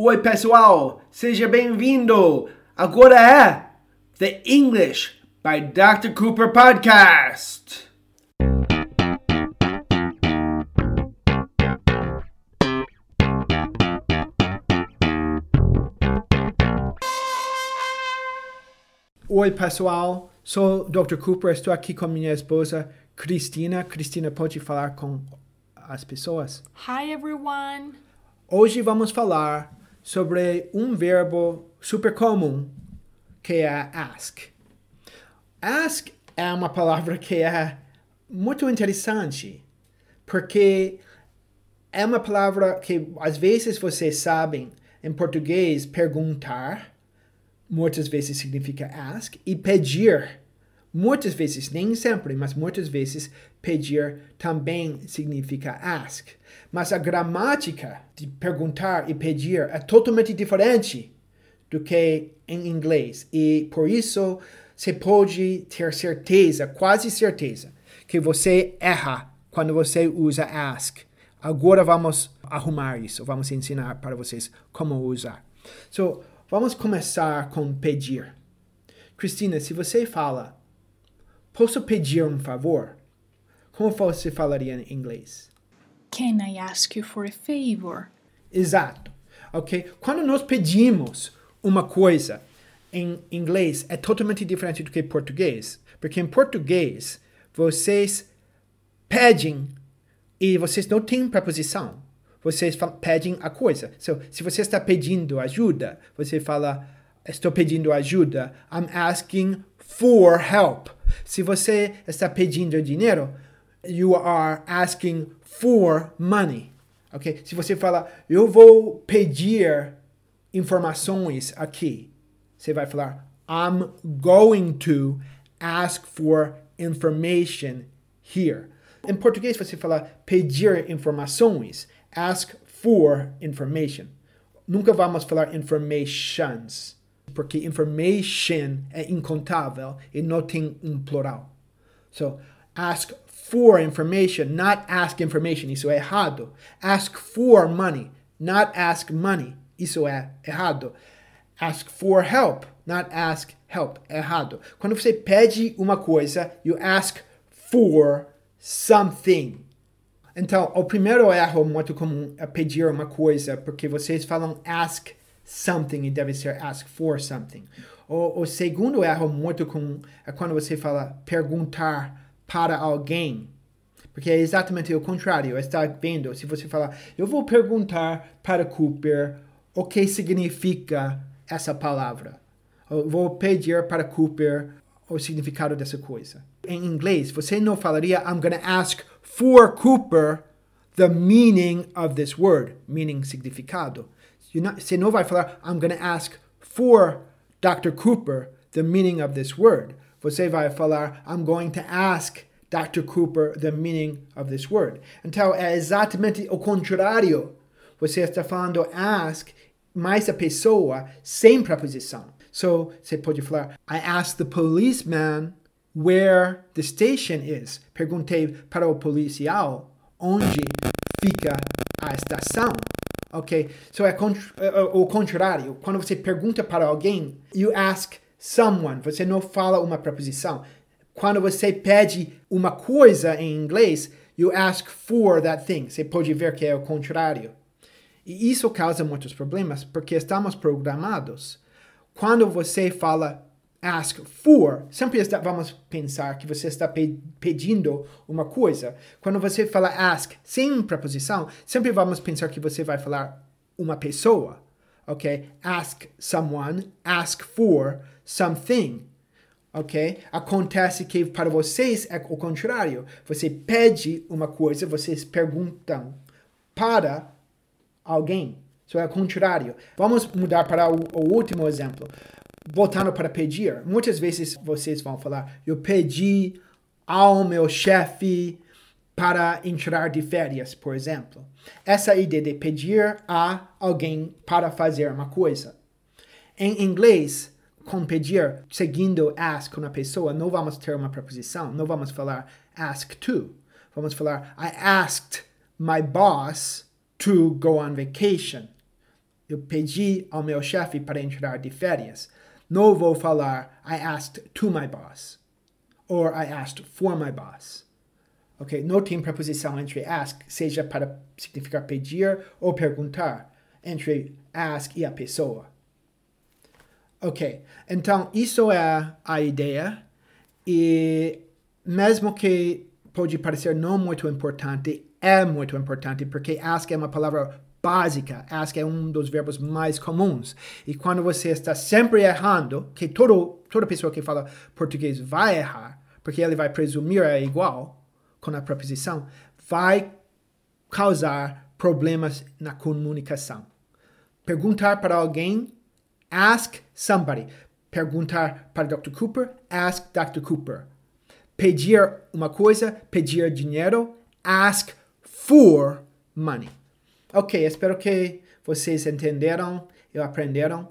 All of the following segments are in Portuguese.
Oi, pessoal, seja bem-vindo. Agora é The English by Dr. Cooper Podcast. Oi, pessoal. Sou Dr. Cooper. Estou aqui com minha esposa Cristina. Cristina, pode falar com as pessoas? Hi everyone. Hoje vamos falar sobre um verbo super comum que é ask. Ask é uma palavra que é muito interessante porque é uma palavra que às vezes vocês sabem em português perguntar muitas vezes significa ask e pedir muitas vezes nem sempre mas muitas vezes pedir também significa ask mas a gramática de perguntar e pedir é totalmente diferente do que em inglês. E por isso você pode ter certeza, quase certeza, que você erra quando você usa ask. Agora vamos arrumar isso, vamos ensinar para vocês como usar. So, vamos começar com pedir. Cristina, se você fala, posso pedir um favor? Como você falaria em inglês? Can I ask you for a favor? Exato. Ok? Quando nós pedimos uma coisa em inglês é totalmente diferente do que em português. Porque em português vocês pedem e vocês não têm preposição. Vocês pedem a coisa. So, se você está pedindo ajuda, você fala estou pedindo ajuda. I'm asking for help. Se você está pedindo dinheiro, you are asking for money. Ok? Se você fala, eu vou pedir informações aqui, você vai falar, I'm going to ask for information here. Em português você fala pedir informações, ask for information. Nunca vamos falar informations, porque information é incontável e não tem um plural. So, ask for information, not ask information. Isso é errado. Ask for money, not ask money. Isso é errado. Ask for help, not ask help. Errado. Quando você pede uma coisa, you ask for something. Então, o primeiro erro muito comum é pedir uma coisa, porque vocês falam ask something e deve ser ask for something. O, o segundo erro muito comum é quando você fala perguntar para alguém. Porque é exatamente o contrário. Está vendo? Se você falar, eu vou perguntar para Cooper o que significa essa palavra. Eu vou pedir para Cooper o significado dessa coisa. Em inglês, você não falaria, I'm to ask for Cooper the meaning of this word, meaning significado. Você não vai falar, I'm going to ask for Dr. Cooper the meaning of this word. Você vai falar, I'm going to ask Dr. Cooper the meaning of this word. Então é exatamente o contrário. Você está falando ask mais a pessoa sem preposição. So você pode falar, I asked the policeman where the station is. Perguntei para o policial onde fica a estação. Ok? So é, é, é o contrário. Quando você pergunta para alguém, you ask someone. Você não fala uma preposição. Quando você pede uma coisa em inglês, you ask for that thing. Você pode ver que é o contrário. E isso causa muitos problemas, porque estamos programados. Quando você fala ask for, sempre está, vamos pensar que você está pe pedindo uma coisa. Quando você fala ask sem preposição, sempre vamos pensar que você vai falar uma pessoa. Ok? Ask someone, ask for something ok? Acontece que para vocês é o contrário. Você pede uma coisa, vocês perguntam para alguém. Isso é o contrário. Vamos mudar para o, o último exemplo. Voltando para pedir. Muitas vezes vocês vão falar, eu pedi ao meu chefe para entrar de férias, por exemplo. Essa ideia de pedir a alguém para fazer uma coisa. Em inglês, com pedir, seguindo ask uma pessoa, não vamos ter uma preposição, não vamos falar ask to. Vamos falar I asked my boss to go on vacation. Eu pedi ao meu chefe para entrar de férias. Não vou falar I asked to my boss. Or I asked for my boss. Ok? Não tem preposição entre ask, seja para significar pedir ou perguntar, entre ask e a pessoa. Ok? Então, isso é a ideia. E mesmo que pode parecer não muito importante, é muito importante, porque ask é uma palavra básica. Ask é um dos verbos mais comuns. E quando você está sempre errando, que todo, toda pessoa que fala português vai errar, porque ele vai presumir é igual com a preposição, vai causar problemas na comunicação. Perguntar para alguém, ask somebody. Perguntar para Dr. Cooper, ask Dr. Cooper. Pedir uma coisa, pedir dinheiro, ask for money. Ok, espero que vocês entenderam e aprenderam.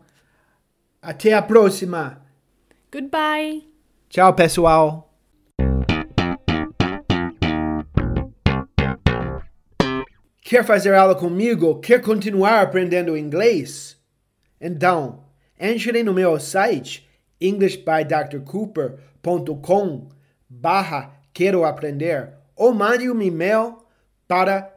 Até a próxima. Goodbye. Tchau, pessoal. Quer fazer aula comigo? Quer continuar aprendendo inglês? Então, entre no meu site englishbydrcooper.com barra quero aprender ou mande um e-mail para